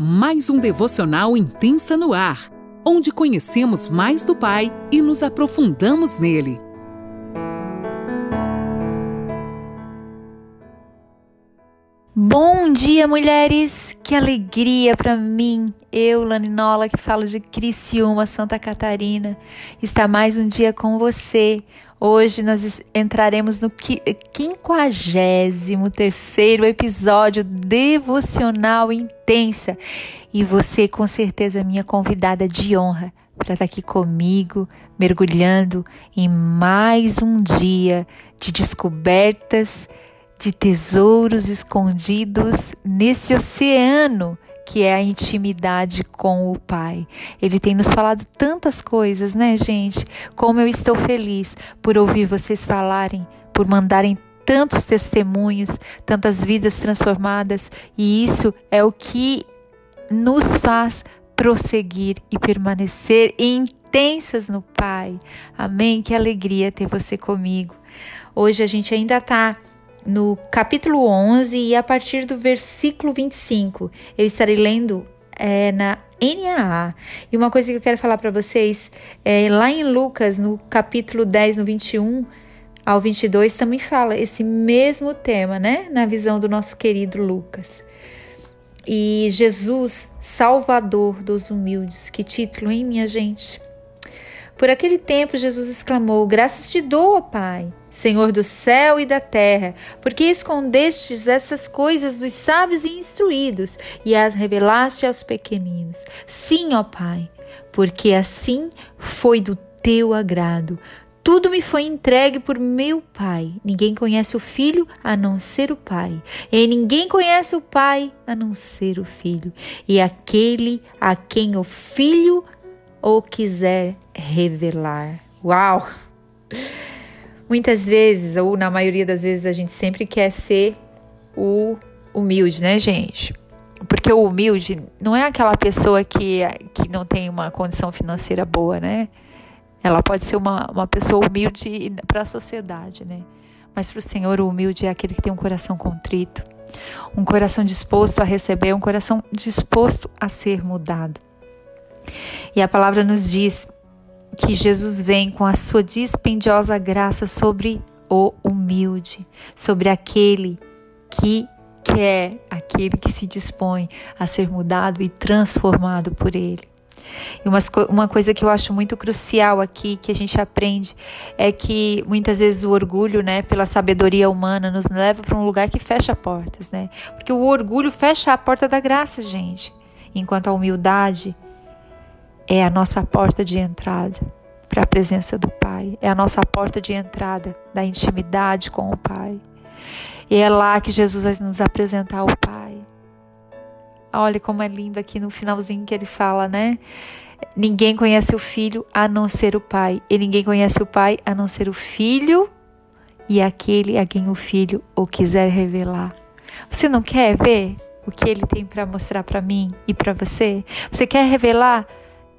mais um devocional intensa no ar, onde conhecemos mais do Pai e nos aprofundamos nele. Bom dia, mulheres! Que alegria para mim, eu, Laninola, que falo de Criciúma, Santa Catarina, estar mais um dia com você. Hoje nós entraremos no 53 episódio devocional intensa. E você, com certeza, é minha convidada de honra para estar aqui comigo, mergulhando em mais um dia de descobertas de tesouros escondidos nesse oceano que é a intimidade com o Pai. Ele tem nos falado tantas coisas, né, gente? Como eu estou feliz por ouvir vocês falarem, por mandarem tantos testemunhos, tantas vidas transformadas, e isso é o que nos faz prosseguir e permanecer intensas no Pai. Amém? Que alegria ter você comigo. Hoje a gente ainda está no capítulo 11 e a partir do versículo 25. Eu estarei lendo é, na NAA. E uma coisa que eu quero falar para vocês, é, lá em Lucas, no capítulo 10, no 21 ao 22, também fala esse mesmo tema, né? Na visão do nosso querido Lucas. E Jesus, Salvador dos humildes. Que título, hein, minha gente? Por aquele tempo, Jesus exclamou: Graças te dou, ó Pai Senhor do céu e da terra, porque escondestes essas coisas dos sábios e instruídos e as revelaste aos pequeninos. Sim, ó Pai, porque assim foi do teu agrado. Tudo me foi entregue por meu Pai. Ninguém conhece o Filho a não ser o Pai. E ninguém conhece o Pai a não ser o Filho. E aquele a quem o Filho o quiser revelar. Uau! Muitas vezes, ou na maioria das vezes, a gente sempre quer ser o humilde, né, gente? Porque o humilde não é aquela pessoa que, que não tem uma condição financeira boa, né? Ela pode ser uma, uma pessoa humilde para a sociedade, né? Mas para o Senhor, o humilde é aquele que tem um coração contrito, um coração disposto a receber, um coração disposto a ser mudado. E a palavra nos diz que Jesus vem com a sua dispendiosa graça sobre o humilde, sobre aquele que quer, aquele que se dispõe a ser mudado e transformado por ele. E uma, uma coisa que eu acho muito crucial aqui, que a gente aprende, é que muitas vezes o orgulho, né, pela sabedoria humana, nos leva para um lugar que fecha portas, né? Porque o orgulho fecha a porta da graça, gente. Enquanto a humildade é a nossa porta de entrada para a presença do Pai, é a nossa porta de entrada da intimidade com o Pai. E é lá que Jesus vai nos apresentar o Pai. Olha como é lindo aqui no finalzinho que ele fala, né? Ninguém conhece o Filho a não ser o Pai, e ninguém conhece o Pai a não ser o Filho e aquele a quem o Filho o quiser revelar. Você não quer ver o que ele tem para mostrar para mim e para você? Você quer revelar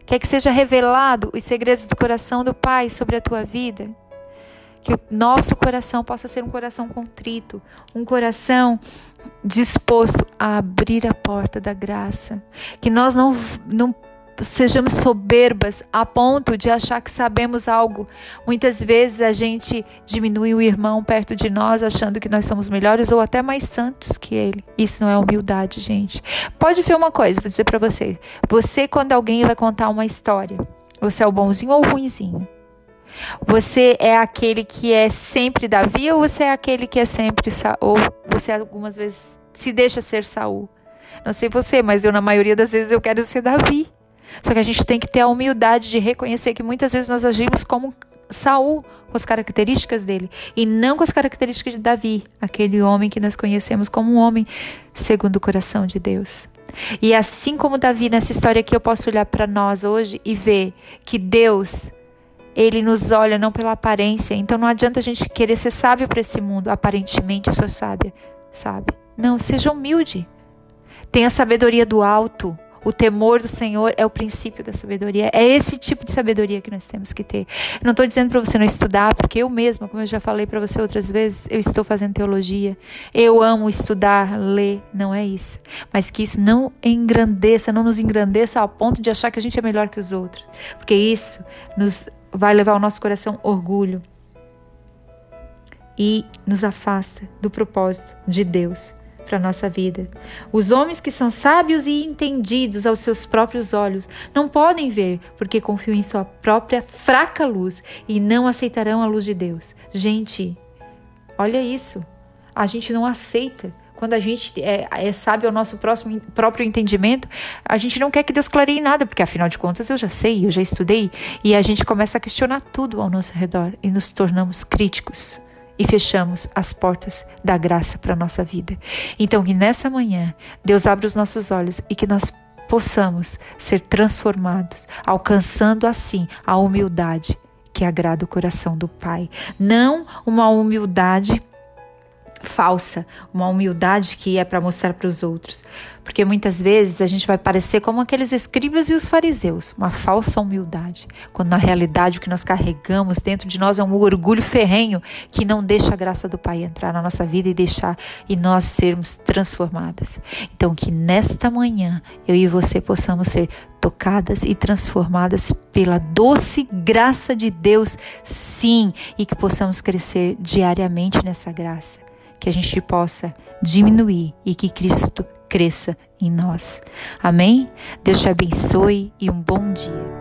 Quer que seja revelado os segredos do coração do Pai sobre a tua vida? Que o nosso coração possa ser um coração contrito, um coração disposto a abrir a porta da graça. Que nós não, não sejamos soberbas a ponto de achar que sabemos algo. Muitas vezes a gente diminui o irmão perto de nós achando que nós somos melhores ou até mais santos que ele. Isso não é humildade, gente. Pode ver uma coisa, vou dizer para você. Você quando alguém vai contar uma história, você é o bonzinho ou o ruinzinho? Você é aquele que é sempre Davi ou você é aquele que é sempre Saul? Ou você algumas vezes se deixa ser Saul? Não sei você, mas eu na maioria das vezes eu quero ser Davi. Só que a gente tem que ter a humildade de reconhecer que muitas vezes nós agimos como Saul, com as características dele, e não com as características de Davi, aquele homem que nós conhecemos como um homem segundo o coração de Deus. E assim como Davi nessa história aqui, eu posso olhar para nós hoje e ver que Deus ele nos olha não pela aparência. Então não adianta a gente querer ser sábio para esse mundo. Aparentemente sou sábia, sabe? Não, seja humilde. Tenha sabedoria do alto. O temor do Senhor é o princípio da sabedoria. É esse tipo de sabedoria que nós temos que ter. Não estou dizendo para você não estudar, porque eu mesma, como eu já falei para você outras vezes, eu estou fazendo teologia. Eu amo estudar, ler. Não é isso. Mas que isso não engrandeça, não nos engrandeça ao ponto de achar que a gente é melhor que os outros. Porque isso nos vai levar ao nosso coração orgulho e nos afasta do propósito de Deus para a nossa vida. Os homens que são sábios e entendidos aos seus próprios olhos não podem ver porque confiam em sua própria fraca luz e não aceitarão a luz de Deus. Gente, olha isso. A gente não aceita. Quando a gente é, é sábio ao nosso próximo, próprio entendimento, a gente não quer que Deus clareie nada, porque afinal de contas eu já sei, eu já estudei, e a gente começa a questionar tudo ao nosso redor e nos tornamos críticos e fechamos as portas da graça para a nossa vida. Então, que nessa manhã Deus abra os nossos olhos e que nós possamos ser transformados, alcançando assim a humildade que agrada o coração do Pai. Não uma humildade falsa, uma humildade que é para mostrar para os outros. Porque muitas vezes a gente vai parecer como aqueles escribas e os fariseus, uma falsa humildade, quando na realidade o que nós carregamos dentro de nós é um orgulho ferrenho que não deixa a graça do Pai entrar na nossa vida e deixar e nós sermos transformadas. Então que nesta manhã eu e você possamos ser tocadas e transformadas pela doce graça de Deus, sim, e que possamos crescer diariamente nessa graça que a gente possa diminuir e que Cristo cresça em nós. Amém? Deus te abençoe e um bom dia.